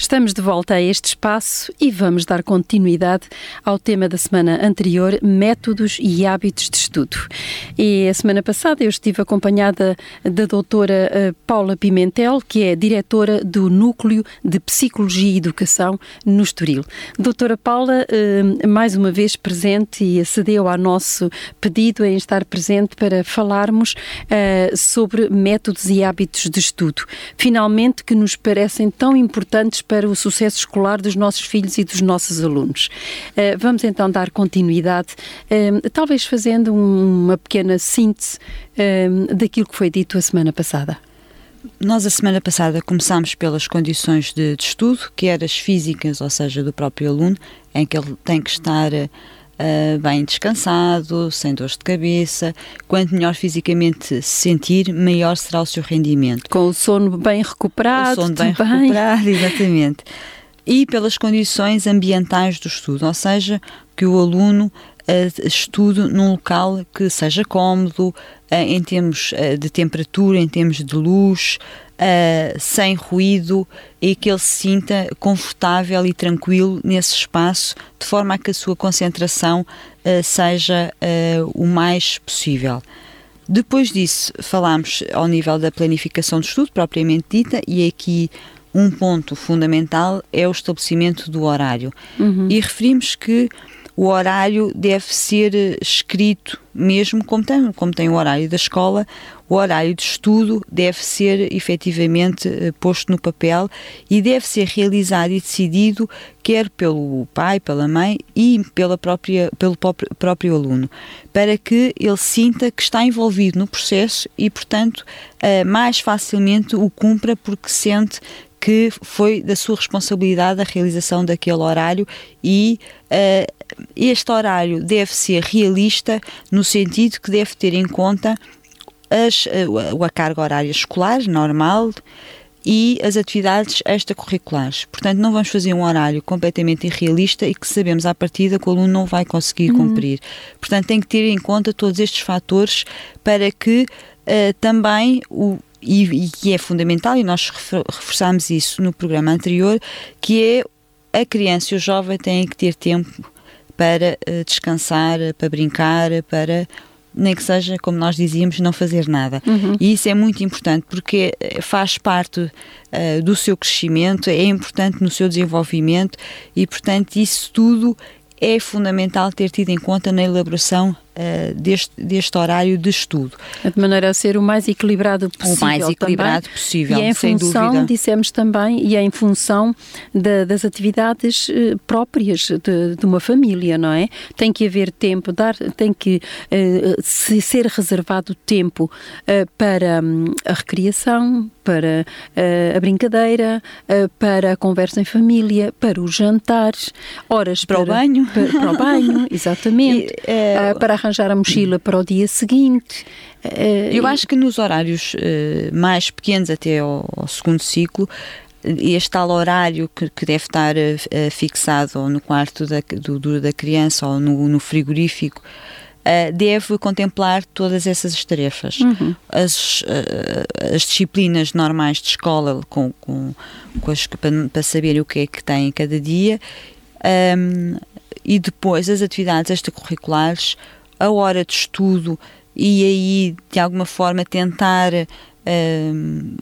Estamos de volta a este espaço e vamos dar continuidade ao tema da semana anterior, métodos e hábitos de estudo. E a semana passada eu estive acompanhada da doutora eh, Paula Pimentel, que é diretora do Núcleo de Psicologia e Educação no Estoril. Doutora Paula, eh, mais uma vez presente e acedeu ao nosso pedido em estar presente para falarmos eh, sobre métodos e hábitos de estudo. Finalmente, que nos parecem tão importantes para o sucesso escolar dos nossos filhos e dos nossos alunos. Uh, vamos então dar continuidade, uh, talvez fazendo uma pequena síntese uh, daquilo que foi dito a semana passada. Nós, a semana passada, começámos pelas condições de, de estudo, que eram as físicas, ou seja, do próprio aluno, em que ele tem que estar Uh, bem descansado, sem dores de cabeça. Quanto melhor fisicamente se sentir, maior será o seu rendimento. Com o sono bem recuperado. O sono bem recuperado, exatamente. E pelas condições ambientais do estudo, ou seja, que o aluno estude num local que seja cómodo, uh, em termos de temperatura, em termos de luz, uh, sem ruído e que ele se sinta confortável e tranquilo nesse espaço, de forma a que a sua concentração seja o mais possível. Depois disso, falámos ao nível da planificação do estudo, propriamente dita, e aqui um ponto fundamental é o estabelecimento do horário. Uhum. E referimos que o horário deve ser escrito, mesmo como tem, como tem o horário da escola, o horário de estudo deve ser efetivamente eh, posto no papel e deve ser realizado e decidido quer pelo pai, pela mãe e pela própria, pelo próprio aluno, para que ele sinta que está envolvido no processo e, portanto, eh, mais facilmente o cumpra porque sente que foi da sua responsabilidade a realização daquele horário e uh, este horário deve ser realista no sentido que deve ter em conta as, a, a carga horária escolar normal e as atividades extracurriculares. Portanto, não vamos fazer um horário completamente irrealista e que sabemos à partida que o aluno não vai conseguir uhum. cumprir. Portanto, tem que ter em conta todos estes fatores para que uh, também o e, que é fundamental, e nós reforçámos isso no programa anterior, que é a criança e o jovem têm que ter tempo para uh, descansar, para brincar, para nem que seja, como nós dizíamos, não fazer nada. Uhum. E isso é muito importante porque eh, faz parte uh, do seu crescimento, é importante no seu desenvolvimento e, portanto, isso tudo é fundamental ter tido em conta na elaboração uh, deste, deste horário de estudo. De maneira a ser o mais equilibrado possível. O mais equilibrado também. possível, e é em sem função, dúvida. dissemos também, e é em função das atividades uh, próprias de, de, uma família, não é? Tem que haver tempo, dar, tem que uh, se ser reservado tempo para um, a recriação, para uh, a brincadeira, uh, para a conversa em família, para os jantares, horas para, para o banho, para, para o banho, exatamente, e, uh, para arranjar a mochila para o dia seguinte. Eu acho que nos horários mais pequenos, até ao, ao segundo ciclo, este tal horário que, que deve estar uh, fixado no quarto da, do, da criança ou no, no frigorífico uh, deve contemplar todas essas tarefas. Uhum. As, uh, as disciplinas normais de escola, com, com, com as, para, para saber o que é que tem cada dia, um, e depois as atividades extracurriculares, a hora de estudo, e aí de alguma forma tentar um,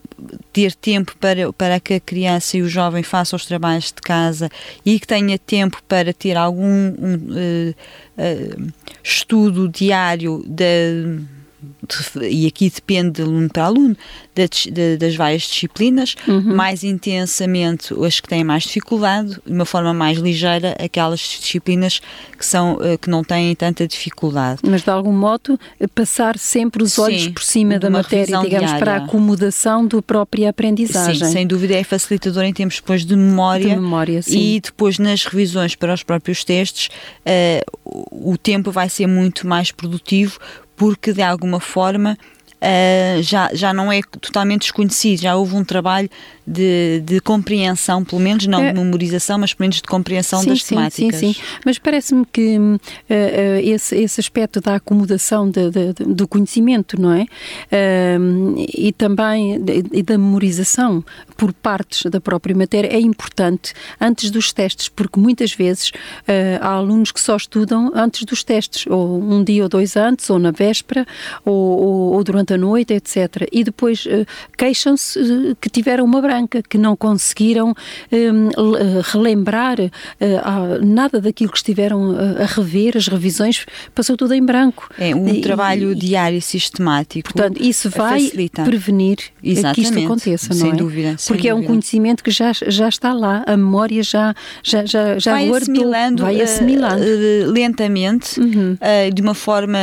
ter tempo para, para que a criança e o jovem façam os trabalhos de casa e que tenha tempo para ter algum um, uh, uh, estudo diário da e aqui depende de aluno para aluno, das várias disciplinas, uhum. mais intensamente as que têm mais dificuldade, de uma forma mais ligeira, aquelas disciplinas que, são, eh, que não têm tanta dificuldade. Mas de algum modo, passar sempre os olhos Sim, por cima da matéria, digamos, diária. para a acomodação da própria aprendizagem. Sim, sem dúvida é facilitador em termos depois de memória, de memória e depois nas revisões para os próprios testes, uh, o tempo vai ser muito mais produtivo porque de alguma forma uh, já, já não é totalmente desconhecido, já houve um trabalho de, de compreensão, pelo menos não é. de memorização, mas pelo menos de compreensão sim, das sim, temáticas. Sim, sim, mas parece-me que uh, esse, esse aspecto da acomodação de, de, do conhecimento, não é? Uh, e também e da memorização por partes da própria matéria é importante antes dos testes, porque muitas vezes uh, há alunos que só estudam antes dos testes, ou um dia ou dois antes, ou na véspera, ou, ou, ou durante a noite, etc. E depois queixam-se que tiveram uma branca branca, que não conseguiram um, relembrar uh, nada daquilo que estiveram a, a, rever, as revisões, passou tudo em branco. É um e, trabalho e, diário sistemático. Portanto, isso vai facilita. prevenir Exatamente. que isto aconteça, não sem é? Dúvida, sem Porque dúvida. é um conhecimento que já, já está lá, a memória já, já, já, já vai guardou, assimilando, vai assimilando. Uh, lentamente, uhum. uh, de uma forma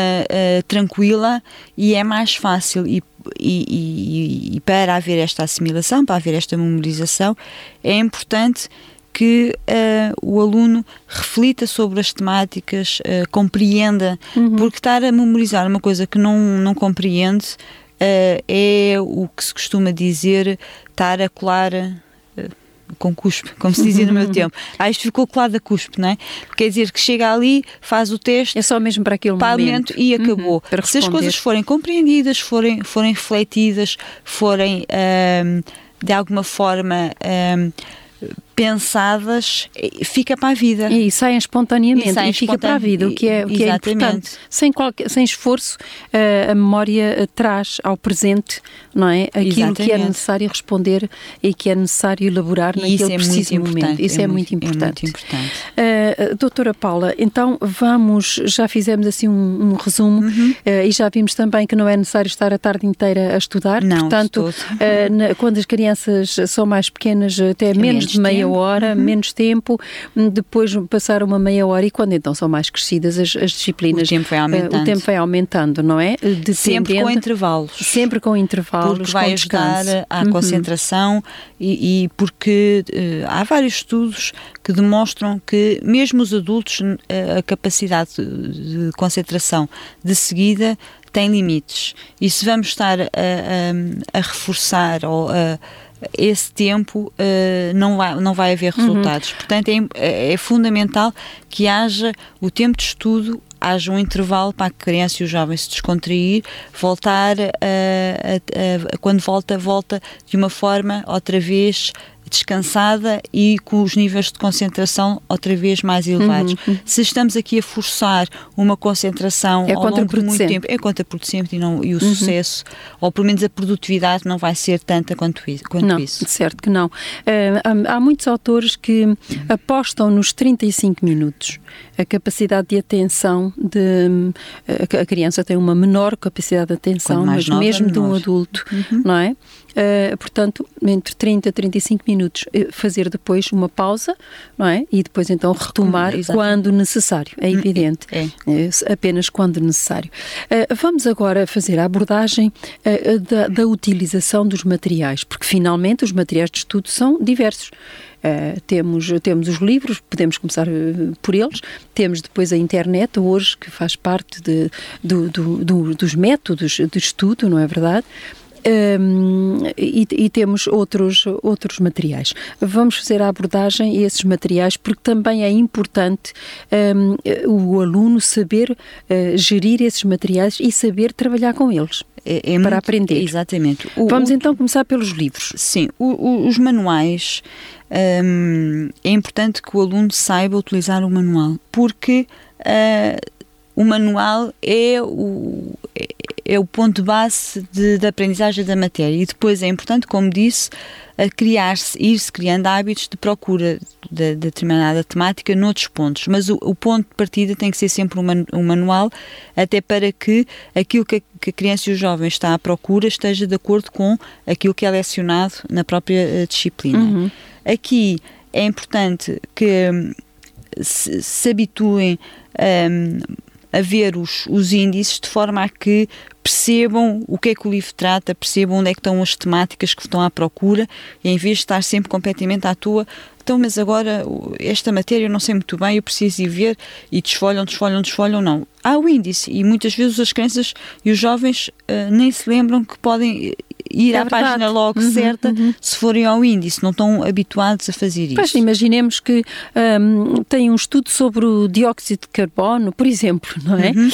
tranquila e é mais fácil e e, e, e, para haver esta assimilação, para haver esta memorização, é importante que uh, o aluno reflita sobre as temáticas, uh, compreenda, uhum. porque estar a memorizar uma coisa que não, não compreende uh, é o que se costuma dizer estar a colar com cuspe, como se dizia no meu tempo. Ah, isto ficou colado a cuspe, não é? Quer dizer que chega ali, faz o teste. É só mesmo para aquele momento. e acabou. Uhum, se as coisas forem compreendidas, forem, forem refletidas, forem de alguma forma pensadas, fica para a vida. E saem espontaneamente e, saem e fica para a vida, o que é, o que é importante. Sem, qualquer, sem esforço, uh, a memória uh, traz ao presente não é? aquilo Exatamente. que é necessário responder e que é necessário elaborar naquele é preciso momento. Isso é, é, muito, muito importante. É muito importante. Uh, doutora Paula, então vamos, já fizemos assim um, um resumo uhum. e já vimos também que não é necessário estar a tarde inteira a estudar. Não, Portanto, na, quando as crianças são mais pequenas, até menos, menos de meia meia hora, uhum. menos tempo, depois passar uma meia hora e quando então são mais crescidas as, as disciplinas. O tempo vai aumentando. Uh, o tempo vai aumentando, não é? sempre com intervalos. Sempre com intervalos. Porque vai ajudar descanso. à uhum. concentração e, e porque uh, há vários estudos que demonstram que mesmo os adultos a capacidade de concentração de seguida tem limites. E se vamos estar a, a, a reforçar ou a esse tempo uh, não, vai, não vai haver uhum. resultados. Uhum. Portanto, é, é, é, fundamental que haja o tempo de estudo, haja um intervalo para a criança e o jovem se descontrair, voltar, a, a, a, quando volta, volta de uma forma outra vez descansada e com os níveis de concentração outra vez mais elevados. Uhum. uhum. Se estamos aqui a forçar uma concentração é ao longo de muito tempo, é contraproducente e, não, e o uhum. sucesso, ou pelo menos a produtividade, não vai ser tanta quanto, quanto não, isso. Certo que não. Uh, há, há muitos autores que apostam nos 35 minutos. A capacidade de atenção de a criança tem uma menor capacidade de atenção, mas nova, mesmo menor. de um adulto, uhum. não é? Uh, portanto, entre 30 a 35 minutos, eh, fazer depois uma pausa, não é? E depois então retomar quando necessário, é hum, evidente. É. é. apenas quando necessário. Uh, vamos agora fazer a abordagem uh, da, da utilização dos materiais, porque finalmente os materiais de estudo são diversos. Uh, temos, temos os livros, podemos começar uh, por eles, temos depois a internet, hoje, que faz parte de, do, do, do, dos métodos de estudo, não é verdade? Um, e, e, temos outros, outros materiais. Vamos fazer a abordagem a esses materiais porque também é importante um, o aluno saber uh, gerir esses materiais e saber trabalhar com eles. É, é para muito, aprender. Exatamente. O, Vamos o, então começar pelos livros. Sim, o, os manuais. É importante que o aluno saiba utilizar o manual, porque uh, o manual é o, é, é o ponto base de, de aprendizagem da matéria e depois é importante, como disse, criar-se, ir-se criando hábitos de procura de, de, determinada temática noutros pontos, mas o, o, ponto de partida tem que ser sempre um, man, um manual, até para que aquilo que a, que a, criança e o jovem está à procura esteja de acordo com aquilo que é lecionado na própria uh, disciplina. Uhum. Aqui é importante que hum, se, se habituem um, a ver os, os índices de forma a que percebam o que é que o livro trata, percebam onde é que estão as temáticas que estão à procura, e em vez de estar sempre completamente à tua, então, mas agora esta matéria eu não sei muito bem, eu preciso ir ver e desfolham, desfolham, desfolham, não. Há o índice e muitas vezes as crianças e os jovens uh, nem se lembram que podem ir é à verdade. página logo uhum, certa uhum. se forem ao índice, não estão habituados a fazer isso. Pois, imaginemos que um, tem um estudo sobre o dióxido de carbono, por exemplo, não é? Uhum.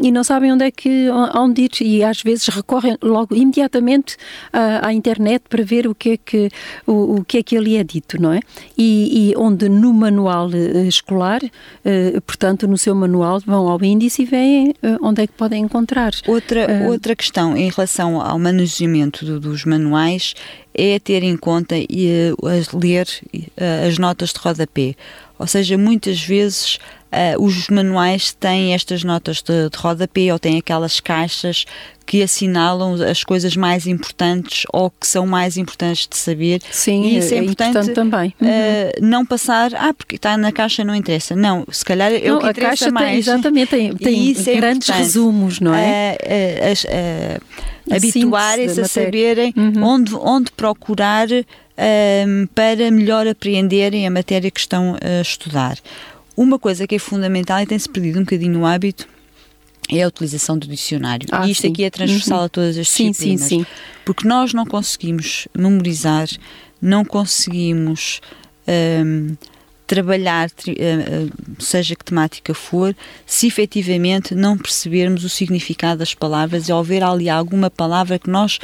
Um, e não sabem onde é que onde ir e às vezes recorrem logo imediatamente à, à internet para ver o que é que o, o, que é que ali é dito, não é? E, e onde no manual uh, escolar, uh, portanto, no seu manual vão ao índice e veem uh, onde é que podem encontrar. Outra outra questão em relação ao manuseio do, dos manuais é ter em conta e uh, ler uh, as notas de rodapé. Ou seja, muitas vezes uh, os manuais têm estas notas de, de rodapé ou têm aquelas caixas que assinalam as coisas mais importantes ou que são mais importantes de saber. Sim, e isso é, é importante, importante também. Uhum. Uh, não passar, ah, porque está na caixa não interessa. Não, se calhar é não, o que interessa a caixa mais. Tem, exatamente, tem, tem é grandes resumos, não é? Uh, Habituarem-se a saberem uhum. onde, onde procurar um, para melhor apreenderem a matéria que estão a estudar. Uma coisa que é fundamental e tem-se perdido um bocadinho o hábito é a utilização do dicionário. Ah, e isto sim. aqui é transversal uhum. a todas as sim, disciplinas. Sim, sim. Porque nós não conseguimos memorizar, não conseguimos um, trabalhar, hum, seja que temática for, se efetivamente não percebermos o significado das palavras e ao ver ali alguma palavra que nós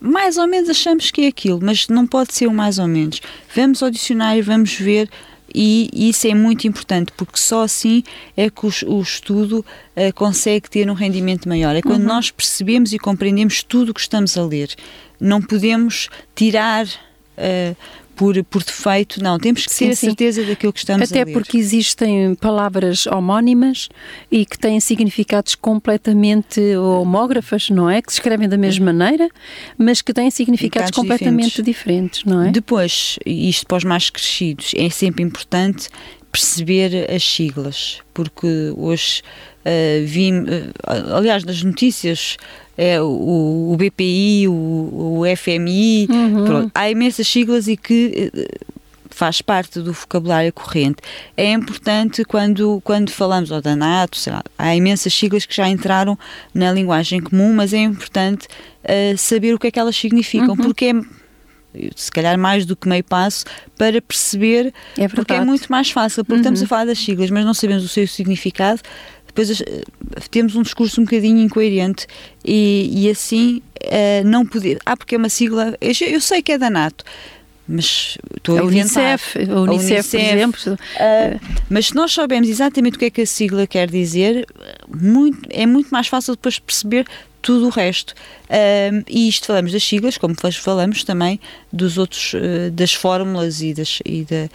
mais ou menos achamos que é aquilo, mas não pode ser o mais ou menos. Vamos ao dicionário, vamos ver e isso é muito importante porque só assim é que o, o estudo uh, consegue ter um rendimento maior. É quando uhum. nós percebemos e compreendemos tudo o que estamos a ler. Não podemos tirar uh, por, por defeito, não, temos que sim, ter a certeza daquilo que estamos Até a ler. Até porque existem palavras homónimas e que têm significados completamente homógrafas, não é? Que se escrevem da mesma maneira, mas que têm significados completamente diferentes. diferentes, não é? Depois, isto para os mais crescidos, é sempre importante perceber as siglas, porque hoje uh, vi, uh, aliás, nas notícias é o, o BPI, o, o FMI, uhum. há imensas siglas e que eh, faz parte do vocabulário corrente. É importante quando, quando falamos ou da NATO, lá, há imensas siglas que já entraram na linguagem comum, mas é importante uh, saber o que é que elas significam, uhum. porque é se calhar mais do que meio passo para perceber, é porque é muito mais fácil, porque uhum. estamos a falar das siglas, mas não sabemos o seu significado, depois eh, temos um discurso um bocadinho incoerente e, e assim uh, não poder. Ah, porque é uma sigla. Eu, eu sei que é da NATO mas estou a, a Unicef, a Unicef, Unicef, por exemplo. Uh, mas se nós soubermos exatamente o que é que a sigla quer dizer, muito, é muito mais fácil depois perceber tudo o resto. Um, e isto falamos das siglas, como falamos também dos outros, uh, das fórmulas e, das, e da,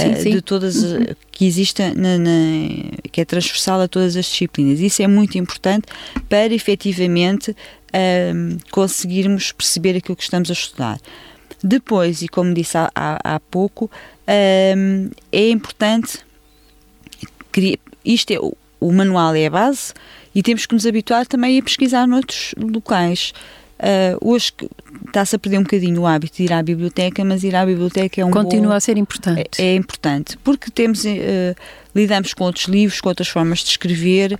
sim, uh, sim. de todas uhum. que existem, na, na, que é transversal a todas as disciplinas. Isso é muito importante para efetivamente um, conseguirmos perceber aquilo que estamos a estudar. Depois, e como disse há, há, há pouco, um, é importante. Isto é, o manual é a base, e temos que nos habituar também a pesquisar noutros locais. Uh, hoje está-se a perder um bocadinho o hábito de ir à biblioteca, mas ir à biblioteca é um Continua bom, a ser importante. É, é importante, porque temos, uh, lidamos com outros livros, com outras formas de escrever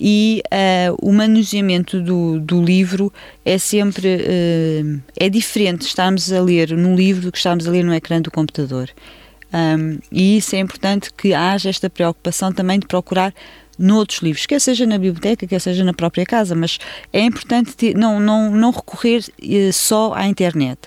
e uh, o manuseamento do, do livro é sempre é diferente estarmos a ler no livro do que estarmos a ler no ecrã do computador. Um, e isso é importante que haja esta preocupação também de procurar noutros livros, quer seja na biblioteca, quer seja na própria casa, mas é importante ter, não, não, não recorrer eh, só à internet.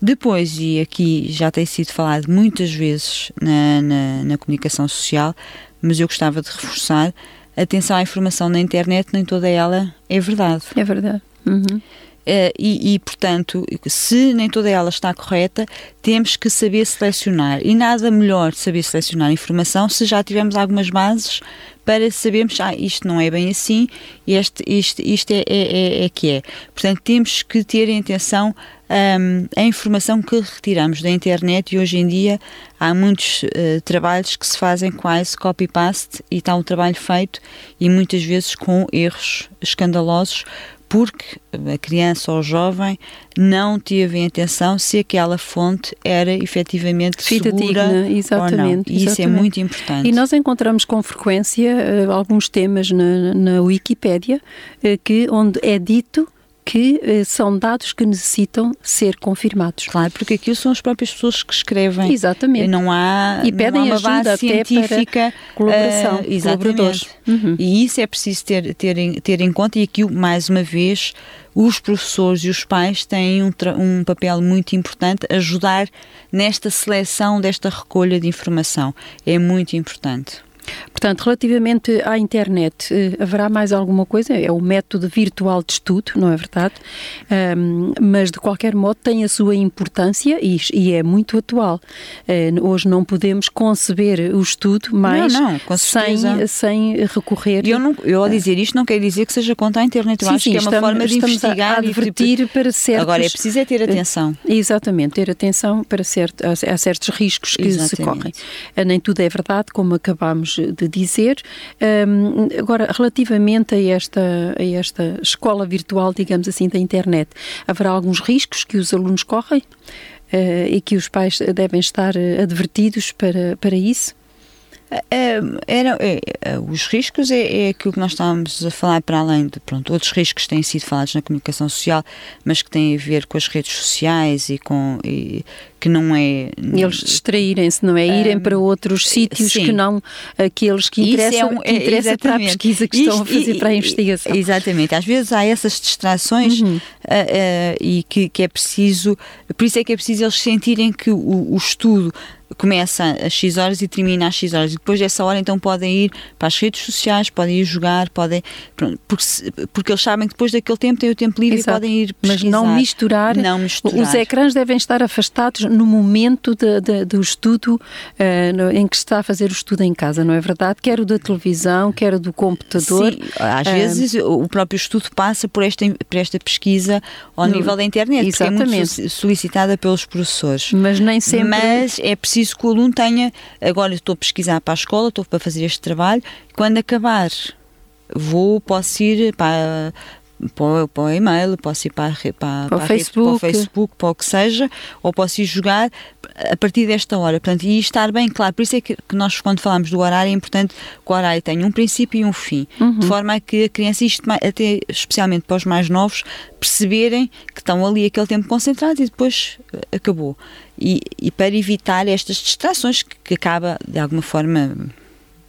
Depois, e aqui já tem sido falado muitas vezes na, na, na comunicação social, mas eu gostava de reforçar, atenção à informação na internet, nem toda ela é verdade. É verdade. Uhum. Uh, e, e, portanto, se nem toda ela está correta, temos que saber selecionar. E nada melhor saber selecionar informação se já tivermos algumas bases para sabermos, ah, isto não é bem assim, este, isto, isto é, é, é, é que é. Portanto, temos que ter atenção um, a informação que retiramos da internet e hoje em dia há muitos uh, trabalhos que se fazem quase copy-paste e está um trabalho feito e muitas vezes com erros escandalosos porque a criança ou o jovem não teve atenção se aquela fonte era efetivamente segura exatamente, ou não. E isso é muito importante. E nós encontramos com frequência uh, alguns temas na, na Wikipédia uh, que, onde é dito que eh, são dados que necessitam ser confirmados. Claro, porque aquilo são as próprias pessoas que escrevem. Exatamente. Não há, e pedem não há uma base científica colaboração, uh, exatamente. Uhum. E isso é preciso ter, ter, em, ter em conta e aqui, mais uma vez, os professores e os pais têm um, um, papel muito importante, ajudar nesta seleção desta recolha de informação. É muito importante. Portanto, relativamente à internet, eh, haverá mais alguma coisa? É o método virtual de estudo, não é verdade? Um, mas, de qualquer modo, tem a sua importância e, e é muito atual. Uh, hoje não podemos conceber o estudo mais não, não, sem, sem recorrer. Eu, não, eu, ao dizer isto, não quero dizer que seja contra a internet. Eu sim, acho sim, que é uma estamos, forma de investigar a advertir tipo, para certos... Agora, é preciso é ter atenção. Exatamente, ter atenção para certo, a, a certos riscos que Exatamente. se correm. Nem tudo é verdade, como acabámos de dizer. Um, agora, relativamente a esta, a esta escola virtual, digamos assim, da internet, haverá alguns riscos que os alunos correm uh, e que os pais devem estar advertidos para, para isso? É, era, é, é, os riscos é, é aquilo que nós estávamos a falar para além de pronto, outros riscos que têm sido falados na comunicação social, mas que têm a ver com as redes sociais e com e, que não é eles distraírem-se, não é? Irem para outros sítios sim. que não aqueles que interessam, é um, que interessa para a pesquisa que Isto, estão a fazer e, para a investigação. Exatamente, às vezes há essas distrações uhum. uh, uh, e que, que é preciso, por isso é que é preciso eles sentirem que o, o estudo começa às X horas e termina às X horas. E depois dessa hora, então, podem ir para as redes sociais, podem ir jogar, podem. Pronto, porque, porque eles sabem que depois daquele tempo têm o tempo livre Exato. e podem ir pesquisar. Mas não misturar. Não misturar. Os ecrãs devem estar afastados no momento de, de, do estudo uh, em que está a fazer o estudo em casa, não é verdade? Quer o da televisão, quer o do computador. Sim, às uh, vezes o próprio estudo passa por esta, por esta pesquisa ao no, nível da internet, exatamente. é muito solicitada pelos professores. Mas nem sempre. Mas é preciso preciso que o aluno tenha, agora estou a pesquisar para a escola, estou para fazer este trabalho, quando acabar vou, posso ir para, para, para o e-mail, posso ir para, para, para, para, Facebook. para o Facebook, para o que seja, ou posso ir jogar a partir desta hora. Portanto, e estar bem claro. Por isso é que, que nós, quando falamos do horário, é importante que o horário tenha um princípio e um fim, uhum. de forma a que a criança, isto até especialmente para os mais novos, perceberem que estão ali aquele tempo concentrado e depois eh, acabou. E, e para evitar estas distrações que, que acaba, de alguma forma,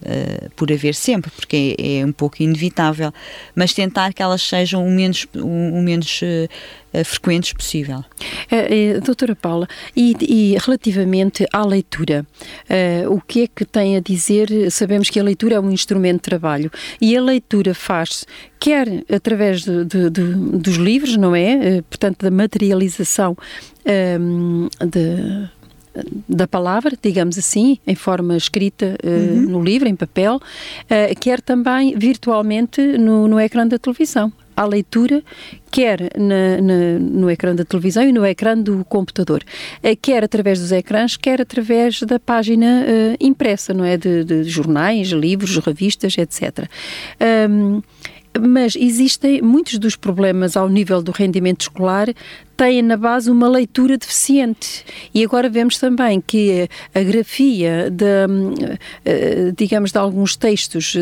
uh, por haver sempre, porque é, é, um pouco inevitável, mas tentar que elas sejam o menos, o, o menos uh, frequentes possível. Doutora Paula, e, e, relativamente à leitura, o que é que tem a dizer? Sabemos que a leitura é um instrumento de trabalho e a leitura faz-se quer através de, de, de, dos livros, não é? portanto, da materialização um, de da palavra, digamos assim, em forma escrita uh, uhum. no livro, em papel, uh, quer também virtualmente no, no ecrã da televisão à leitura, quer na, na, no ecrã da televisão e no ecrã do computador, uh, quer através dos ecrãs, quer através da página uh, impressa, não é? De, de, jornais, livros, revistas, etc. Um, mas existem muitos dos problemas ao nível do rendimento escolar têm na base uma leitura deficiente. E agora vemos também que a grafia de, eh, digamos, de alguns textos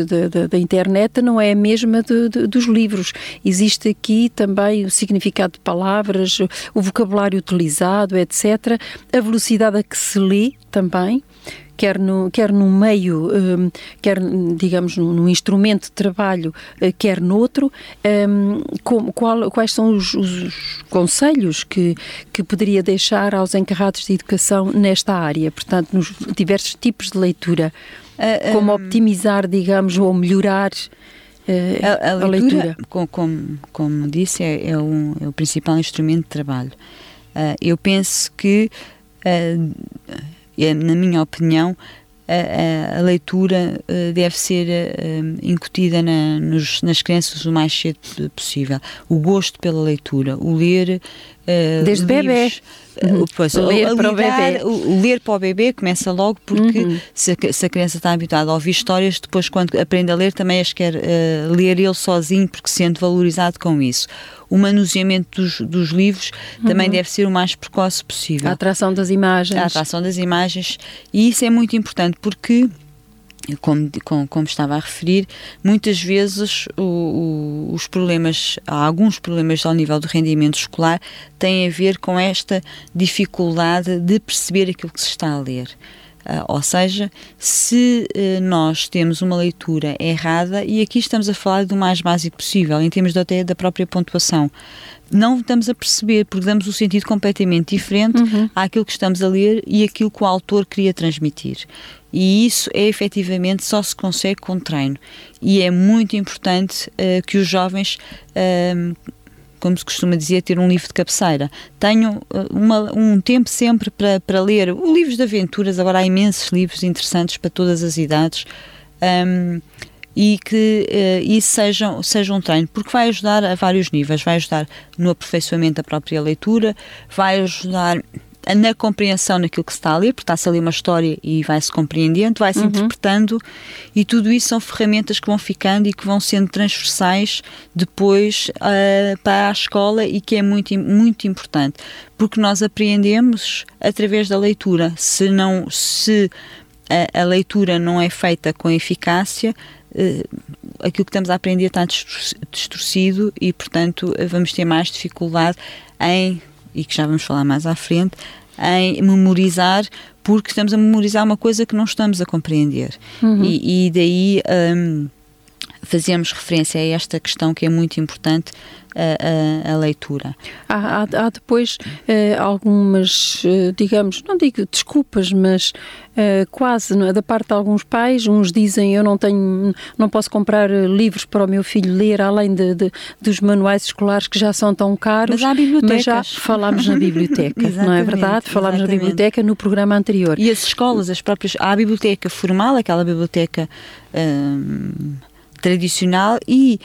da internet não é a mesma de, de, dos livros. Existe aqui também o significado de palavras, o vocabulário utilizado, etc. A velocidade a que se lê também quer no, quer no meio, um, quer, digamos, num, instrumento de trabalho, uh, quer noutro, um, com, qual, quais são os, os, conselhos que, que poderia deixar aos encarregados de educação nesta área, portanto, nos diversos tipos de leitura, uh, como um, optimizar, digamos, ou melhorar uh, a, a, leitura, a, leitura. Como, como disse, é, é, um, é o principal instrumento de trabalho. eu penso que na minha opinião, a, a, leitura uh, deve ser uh, incutida na, nos, nas crianças o mais cedo possível. O gosto pela leitura, o ler Uh, Desde bebê. Uhum. Pois, ler, para lidar, o bebê. Ler para o bebê começa logo porque uhum. se, a, se, a, criança está habituada a ouvir histórias, depois quando aprende a ler também as quer uh, ler ele sozinho porque se sente valorizado com isso. O manuseamento dos, dos livros uhum. também deve ser o mais precoce possível. A atração das imagens. A atração das imagens. E isso é muito importante porque como, como, como, estava a referir, muitas vezes o, o, os problemas, alguns problemas ao nível do rendimento escolar, têm a ver com esta dificuldade de perceber aquilo que se está a ler. Uh, ou seja, se uh, nós temos uma leitura errada, e aqui estamos a falar do mais básico possível, em termos de, até da própria pontuação, não estamos a perceber, porque damos um sentido completamente diferente uhum. àquilo que estamos a ler e aquilo que o autor queria transmitir. E isso é efetivamente só se consegue com treino. E é muito importante uh, que os jovens, uh, como se costuma dizer, ter um livro de cabeceira. Tenham eh, uma, um tempo sempre para, para ler. Livros de aventuras, agora há imensos livros interessantes para todas as idades. Um, e que uh, isso seja, seja um treino, porque vai ajudar a vários níveis, vai ajudar no aperfeiçoamento da própria leitura, vai ajudar na compreensão naquilo que se está a ler, porque está-se ali uma história e vai-se compreendendo, vai-se uhum. interpretando, e tudo isso são ferramentas que vão ficando e que vão sendo transversais depois uh, para a escola e que é muito, muito importante, porque nós apreendemos através da leitura. Se não se a, a leitura não é feita com eficácia, aquilo que estamos a aprender está distorcido e, portanto, vamos ter mais dificuldade em e que já vamos falar mais à frente, em memorizar, porque estamos a memorizar uma coisa que não estamos a compreender. Uhum. E, e, daí um, fazemos referência a esta questão que é muito importante a, a, a leitura. Há, há, há depois uh, algumas, uh, digamos, não digo desculpas, mas uh, quase é? da parte de alguns pais, uns dizem eu não tenho, não posso comprar livros para o meu filho ler, além de, de dos manuais escolares que já são tão caros. Mas há bibliotecas. Mas já falámos na biblioteca, não é verdade? Falámos exatamente. na biblioteca no programa anterior. E as escolas, as próprias, há a biblioteca formal, aquela biblioteca. Hum, tradicional e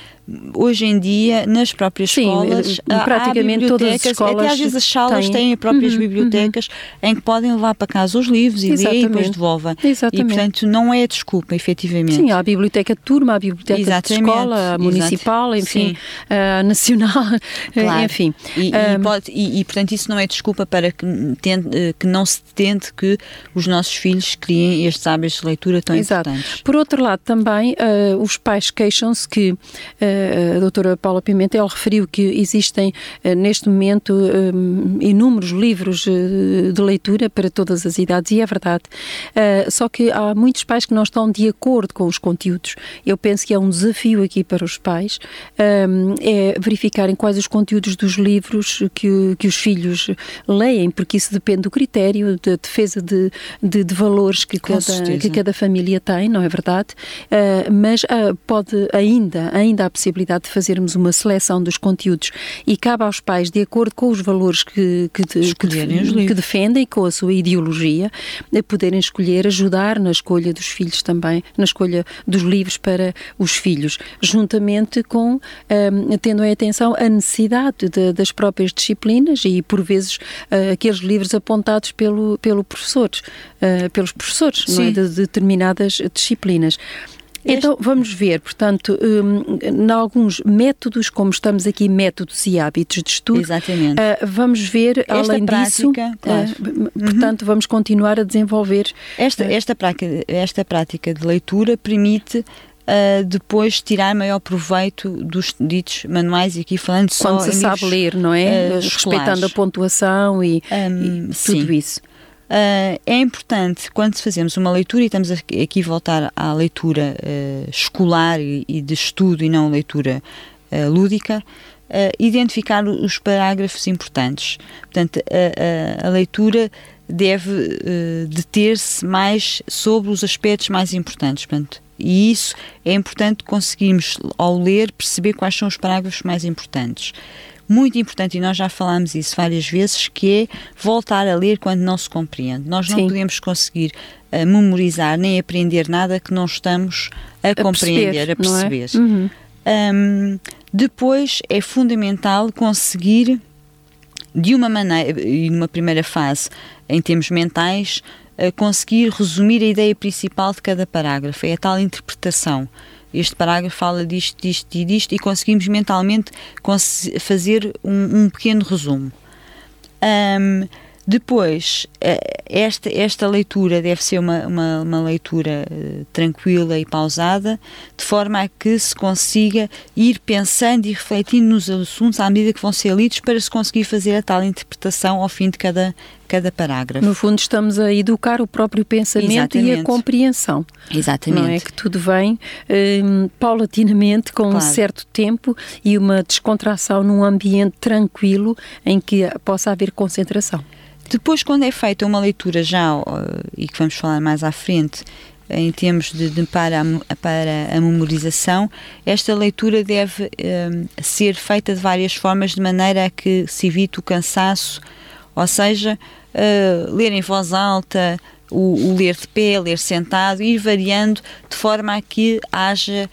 hoje em dia nas próprias Sim, escolas praticamente todas as escolas até às vezes as salas têm, têm próprias uhum, bibliotecas uhum. em que podem levar para casa os livros e ler e depois devolvem Exatamente. e portanto não é desculpa efetivamente Sim, há a biblioteca de turma, a biblioteca Exatamente. de escola a municipal, enfim a nacional claro. enfim e, um, e, pode, e, e, portanto isso não é desculpa para que, tente, que não se tente que os nossos filhos criem estes hábitos de leitura tão Exato. importantes. Por outro lado também uh, os pais queixam-se que uh, a doutora Paula Pimentel referiu que existem uh, neste momento um, inúmeros livros de leitura para todas as idades e é verdade. só que há muitos pais que não estão de acordo com os conteúdos. Eu penso que é um desafio aqui para os pais é verificarem quais os conteúdos dos livros que, que os filhos leem, porque isso depende do critério da de defesa de, de, de, valores que cada, que cada família tem, não é verdade? mas pode ainda, ainda há possibilidade de fazermos uma seleção dos conteúdos e cabe aos pais, de acordo com os valores que, que, que, que defendem, com a sua ideologia, a poderem escolher, ajudar na escolha dos filhos também, na escolha dos livros para os filhos, juntamente com, um, tendo em atenção a necessidade de, das próprias disciplinas e, por vezes, uh, aqueles livros apontados pelo, pelo professores, uh, pelos professores é? de, de determinadas disciplinas. Então, vamos ver, portanto, um, em alguns métodos, como estamos aqui, métodos e hábitos de estudo. Exatamente. Uh, vamos ver, esta além prática, disso, claro. uh, portanto, uhum. vamos continuar a desenvolver. Esta, esta, prática, esta prática de leitura permite Uh, depois tirar maior proveito dos ditos manuais e aqui falando Quando só se sabe ler, não é? Uh, Respeitando a pontuação e, um, e tudo sim. isso. Uh, é importante, quando fazemos uma leitura, e estamos aqui a voltar à leitura uh, escolar e, e, de estudo e não leitura uh, lúdica, identificar os parágrafos importantes. Portanto, a, a, a leitura deve deter-se mais sobre os aspectos mais importantes. Portanto, e isso é importante conseguirmos, ao ler, perceber quais são os parágrafos mais importantes muito importante, e nós já falámos isso várias vezes, que é voltar a ler quando não se compreende. Nós não Sim. podemos conseguir uh, memorizar nem aprender nada que não estamos a, a compreender, a perceber. É? Uhum. Um, depois é fundamental conseguir de uma maneira, e numa primeira fase, em termos mentais, conseguir resumir a ideia principal de cada parágrafo. É a tal interpretação. Este parágrafo fala disto, disto e disto, e conseguimos mentalmente fazer um, um pequeno resumo. Um, depois, eh, esta, esta leitura deve ser uma, uma, uma, leitura eh, tranquila e pausada, de forma a que se consiga ir pensando e refletindo nos assuntos à medida que vão ser lidos, para se conseguir fazer a tal interpretação ao fim de cada, cada parágrafo. No fundo, estamos a educar o próprio pensamento Exatamente. e a compreensão. Exatamente. Não é que tudo vem um, paulatinamente, com claro. um certo tempo e uma descontração num ambiente tranquilo em que possa haver concentração. Depois, quando é feita uma leitura já, e que vamos falar mais à frente, em termos de, de para, a, para a memorização, esta leitura deve um, ser feita de várias formas, de maneira a que se evite o cansaço, ou seja, uh, ler em voz alta, o, o, ler de pé, ler sentado, ir variando de forma a que haja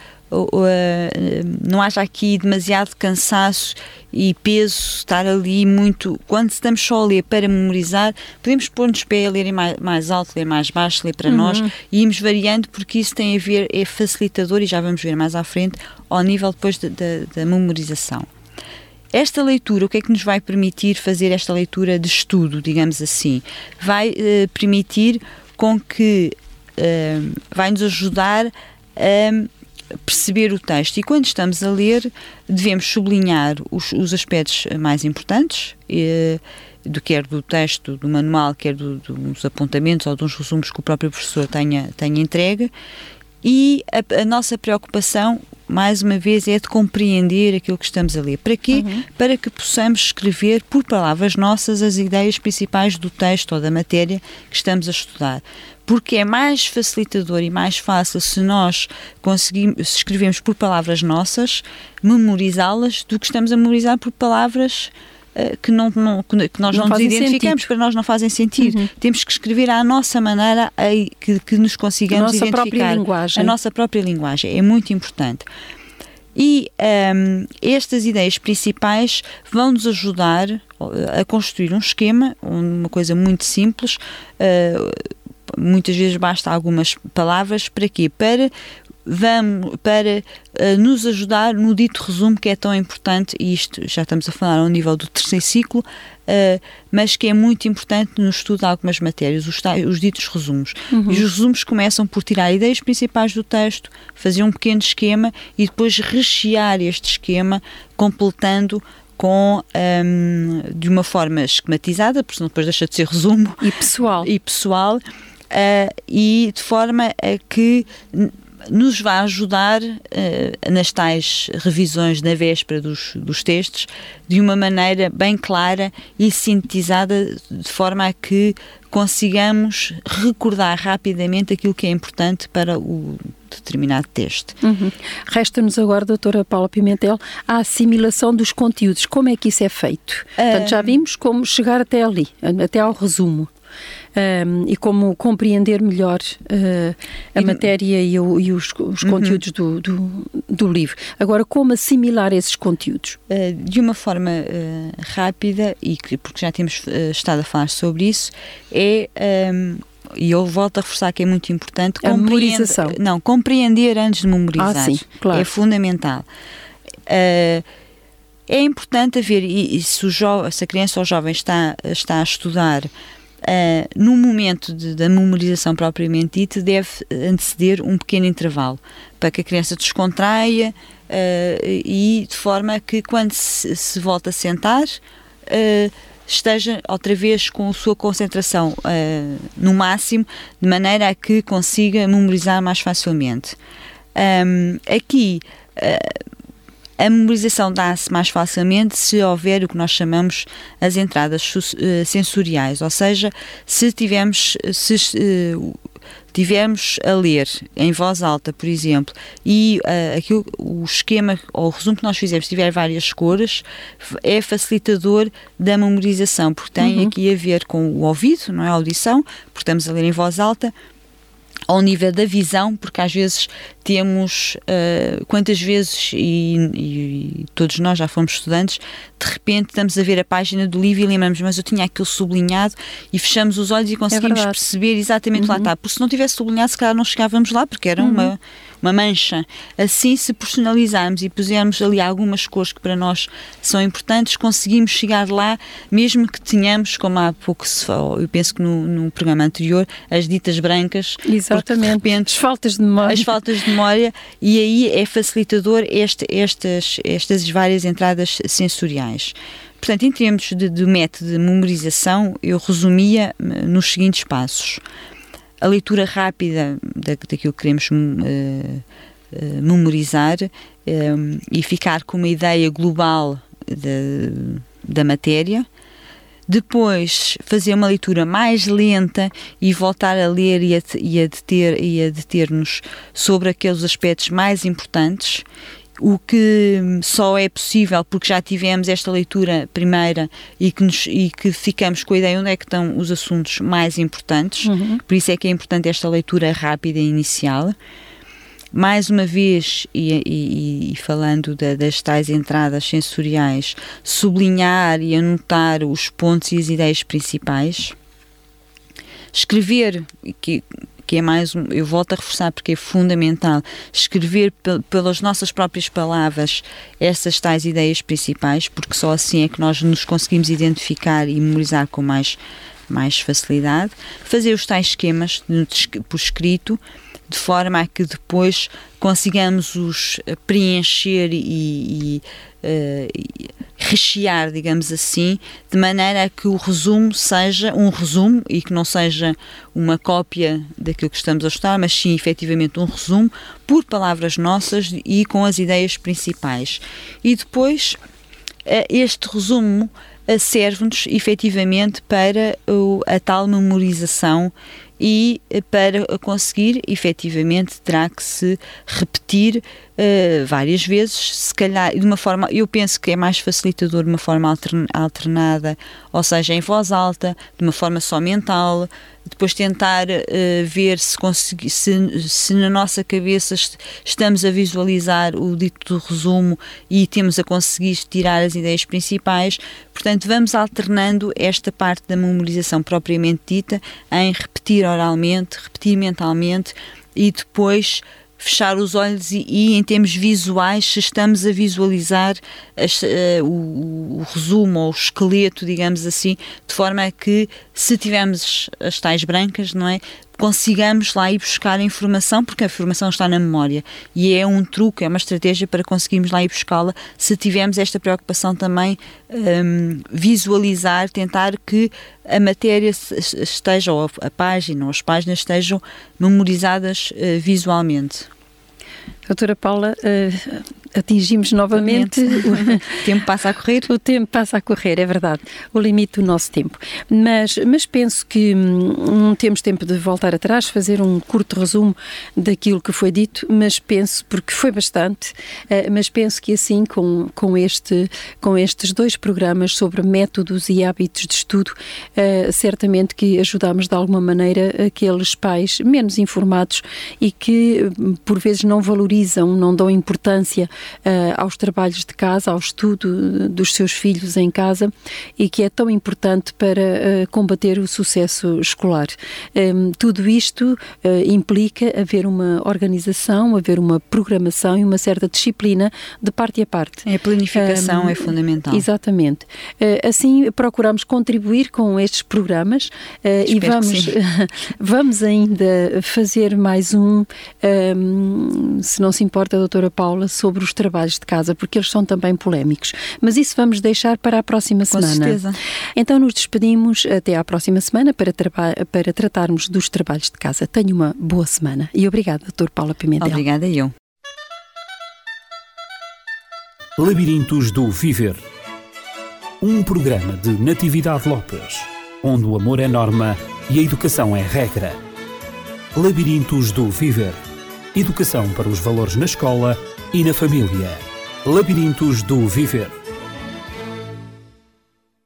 não haja aqui demasiado cansaço e peso, estar ali muito. Quando estamos só a ler para memorizar, podemos pôr-nos pé a ler mais, mais alto, ler mais baixo, ler para uhum. nós e irmos variando, porque isso tem a ver, é facilitador, e já vamos ver mais à frente, ao nível depois da, da, da memorização. Esta leitura, o que é que nos vai permitir fazer esta leitura de estudo, digamos assim? Vai uh, permitir com que uh, vai nos ajudar a perceber o texto e quando estamos a ler devemos sublinhar os, os aspectos mais importantes eh, do quer do texto do manual, quer do, dos apontamentos ou dos resumos que o próprio professor tenha, tenha entregue e a, a, nossa preocupação, mais uma vez, é de compreender aquilo que estamos a ler. Para quê? Uhum. Para que possamos escrever por palavras nossas as ideias principais do texto ou da matéria que estamos a estudar porque é mais facilitador e mais fácil se nós conseguimos, se escrevemos por palavras nossas, memorizá-las, do que estamos a memorizar por palavras que, não, não, que nós não, não nos identificamos, sentido. para nós não fazem sentido. Uhum. Temos que escrever à nossa maneira a, que, que nos consigamos a nossa identificar. Própria linguagem. A nossa própria linguagem. É muito importante. E um, ehm, estas ideias principais vão nos ajudar eh, a construir um esquema, uma coisa muito simples. Uh, muitas vezes basta algumas palavras para quê? Para vamos para uh, nos ajudar no dito resumo que é tão importante e isto já estamos a falar ao nível do terceiro ciclo uh, mas que é muito importante no estudo de algumas matérias os, os ditos resumos uhum. e os resumos começam por tirar ideias principais do texto fazer um pequeno esquema e depois rechear este esquema completando com um, de uma forma esquematizada, porque depois deixa de ser resumo e pessoal e pessoal uh, e de forma a que nos vai ajudar uh, nas tais revisões na véspera dos, dos textos de uma maneira bem clara e sintetizada, de forma a que consigamos recordar rapidamente aquilo que é importante para o determinado texto. Uhum. Resta-nos agora, doutora Paula Pimentel, a assimilação dos conteúdos. Como é que isso é feito? Uh... Portanto, já vimos como chegar até ali, até ao resumo um, e como compreender melhor uh, a e, matéria e, o, e os, os uhum. conteúdos do, do, do, livro. Agora, como assimilar esses conteúdos? Uh, de uma forma uh, rápida, e que, porque já temos estado a falar sobre isso, é. Um, e eu volto a reforçar que é muito importante a memorização. Não, compreender antes de memorizar. Ah, sim, claro. É fundamental. Uh, é importante haver, e, e se, jo, se, a criança ou o jovem está, está a estudar Uh, no momento de, da memorização propriamente dita, deve anteceder um pequeno intervalo para que a criança descontraia uh, e de forma que quando se, se volta a sentar uh, esteja outra vez com a sua concentração no máximo, de maneira a que consiga memorizar mais facilmente. Um, aqui a memorização dá-se mais facilmente se houver o que nós chamamos as entradas eh, sensoriais, ou seja, se tivermos, se, uh, tivermos a ler em voz alta, por exemplo, e uh, aquilo, o esquema ou o resumo que nós fizemos tiver várias cores, é facilitador da memorização, porque tem uhum. aqui a ver com o ouvido, não é a audição, porque estamos a ler em voz alta, ao nível da visão, porque às vezes temos, uh, quantas vezes, e, e, todos nós já fomos estudantes, de repente estamos a ver a página do livro e lembramos, mas eu tinha aquilo sublinhado e fechamos os olhos e conseguimos é perceber exatamente uhum. lá está. Porque se não tivesse sublinhado, se calhar não chegávamos lá, porque era uhum. uma uma mancha. Assim, se personalizarmos e pusermos ali algumas cores que para nós são importantes, conseguimos chegar lá, mesmo que tenhamos, como há pouco se falou, eu penso que no, no programa anterior, as ditas brancas. Exatamente. Repente, as faltas de memória. As faltas de memória, e aí é facilitador este, estas, estas várias entradas sensoriais. Portanto, em termos de, de método de memorização, eu resumia eh, nos seguintes passos a leitura rápida da, daquilo que queremos uh, uh, memorizar um, e ficar com uma ideia global de, da matéria. Depois fazer uma leitura mais lenta e voltar a ler e a, e a deter a deter-nos sobre aqueles aspectos mais importantes o que só é possível porque já tivemos esta leitura primeira e que, nos, e que ficamos com a ideia onde é que estão os assuntos mais importantes, uhum. por isso é que é importante esta leitura rápida e inicial. Mais uma vez, e, e, e falando da, das tais entradas sensoriais, sublinhar e anotar os pontos e as ideias principais. Escrever, que que é mais um, eu volto a reforçar porque é fundamental escrever pelas nossas próprias palavras essas tais ideias principais, porque só assim é que nós nos conseguimos identificar e memorizar com mais mais facilidade, fazer os tais esquemas por escrito, de forma a que depois consigamos os preencher e, e, uh, rechear, digamos assim, de maneira a que o resumo seja um resumo e que não seja uma cópia daquilo que estamos a estudar, mas sim efetivamente um resumo por palavras nossas e com as ideias principais. E depois uh, este resumo uh, serve-nos efetivamente para a tal memorização e eh, para conseguir, efetivamente, terá que se repetir uh, várias vezes, se calhar de uma forma, eu penso que é mais facilitador de uma forma alternada, ou seja, em voz alta, de uma forma só mental, depois tentar uh, ver se, consegui, se, se, na nossa cabeça estamos a visualizar o dito resumo e temos a conseguir tirar as ideias principais. Portanto, vamos alternando esta parte da memorização propriamente dita em repetir oralmente, repetir mentalmente e depois fechar os olhos e, e, em termos visuais, se estamos a visualizar as, uh, o, o, resumo ou o esqueleto, digamos assim, de forma a que se tivermos as tais brancas, não é? Consigamos lá ir buscar a informação, porque a informação está na memória e é um truque, é uma estratégia para conseguirmos lá ir buscá-la se tivermos esta preocupação também um, visualizar, tentar que a matéria esteja, ou a página ou as páginas estejam memorizadas uh, visualmente. Doutora Paula, uh, atingimos novamente. o tempo passa a correr. O tempo passa a correr, é verdade. O limite do nosso tempo. Mas, mas penso que hum, não temos tempo de voltar atrás, fazer um curto resumo daquilo que foi dito, mas penso, porque foi bastante, uh, mas penso que assim, com, com, este, com estes dois programas sobre métodos e hábitos de estudo, uh, certamente que ajudamos de alguma maneira aqueles pais menos informados e que hum, por vezes não valorizam, não dão importância aos trabalhos de casa, ao estudo dos seus filhos em casa e que é tão importante para uh, combater o sucesso escolar. Tudo isto uh, implica haver uma organização, haver uma programação e uma certa disciplina de parte a parte. É, a planificação um, é fundamental. Exatamente. assim, procuramos contribuir com estes programas e vamos, vamos ainda fazer mais um, um, se não se importa, doutora Paula, sobre os os trabalhos de casa, porque eles são também polémicos. Mas isso vamos deixar para a próxima semana. Com certeza. Então nos despedimos até à próxima semana para, para tratarmos dos trabalhos de casa. Tenha uma boa semana e obrigada, Dr. Paula Pimentel. Obrigada eu. Labirintos do Viver. Um programa de Natividade Lopes, onde o amor é norma e a educação é regra. Labirintos do Viver. Educação para os valores na escola e na família. Labirintos do Viver.